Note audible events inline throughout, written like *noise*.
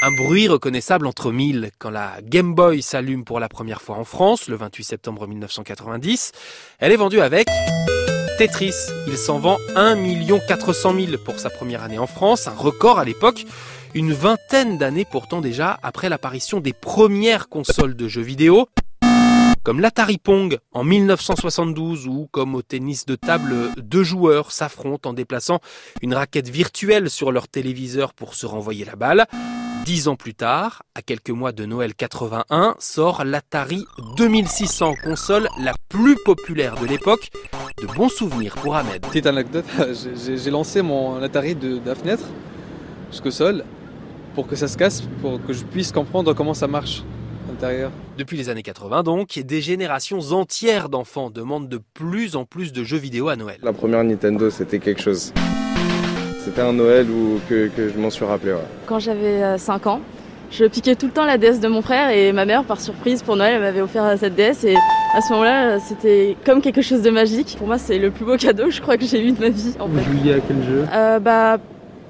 Un bruit reconnaissable entre mille quand la Game Boy s'allume pour la première fois en France le 28 septembre 1990. Elle est vendue avec Tetris. Il s'en vend 1 400 000 pour sa première année en France, un record à l'époque. Une vingtaine d'années pourtant déjà après l'apparition des premières consoles de jeux vidéo comme l'Atari Pong en 1972 ou comme au tennis de table, deux joueurs s'affrontent en déplaçant une raquette virtuelle sur leur téléviseur pour se renvoyer la balle. Dix ans plus tard, à quelques mois de Noël 81, sort l'Atari 2600, console la plus populaire de l'époque. De bons souvenirs pour Ahmed. Petite anecdote, *laughs* j'ai lancé mon Atari de, la fenêtre jusqu'au sol pour que ça se casse, pour que je puisse comprendre comment ça marche. Depuis les années 80 donc, des générations entières d'enfants demandent de plus en plus de jeux vidéo à Noël. La première Nintendo, c'était quelque chose. C'était un Noël où, que, je m'en suis rappelé. Quand j'avais 5 euh, ans, je piquais tout le temps la DS de mon frère et ma mère, par surprise, pour Noël, elle m'avait offert euh, cette DS et à ce moment-là, c'était comme quelque chose de magique. Pour moi, c'est le plus beau cadeau, je crois, que j'ai eu de ma vie. Vous jouiez à quel jeu? Euh, Bah,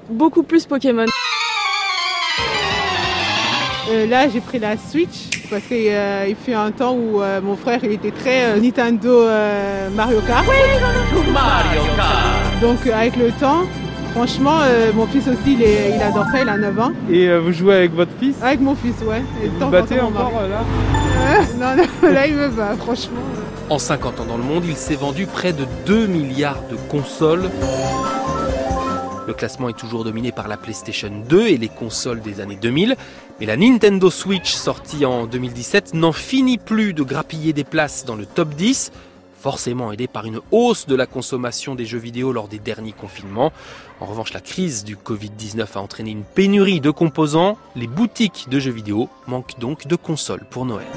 beaucoup plus Pokémon. Là, j'ai pris la Switch parce qu'il euh, fait un temps où euh, mon frère il était très euh, Nintendo Mario Kart. Mario Kart Donc avec le temps, franchement, mon fils aussi il, adore ça, il a 9 ans. Et vous jouez avec votre fils? Avec mon fils, ouais. Et vous battez encore là? Non, non, *laughs* là il me bat, franchement. En 50 ans dans le monde, il s'est vendu près de 2 milliards de consoles. Le classement est toujours dominé par la PlayStation 2 et les consoles des années 2000, mais la Nintendo Switch sortie en 2017 n'en finit plus de grappiller des places dans le top 10, forcément aidée par une hausse de la consommation des jeux vidéo lors des derniers confinements. En revanche, la crise du Covid-19 a entraîné une pénurie de composants. Les boutiques de jeux vidéo manquent donc de consoles pour Noël.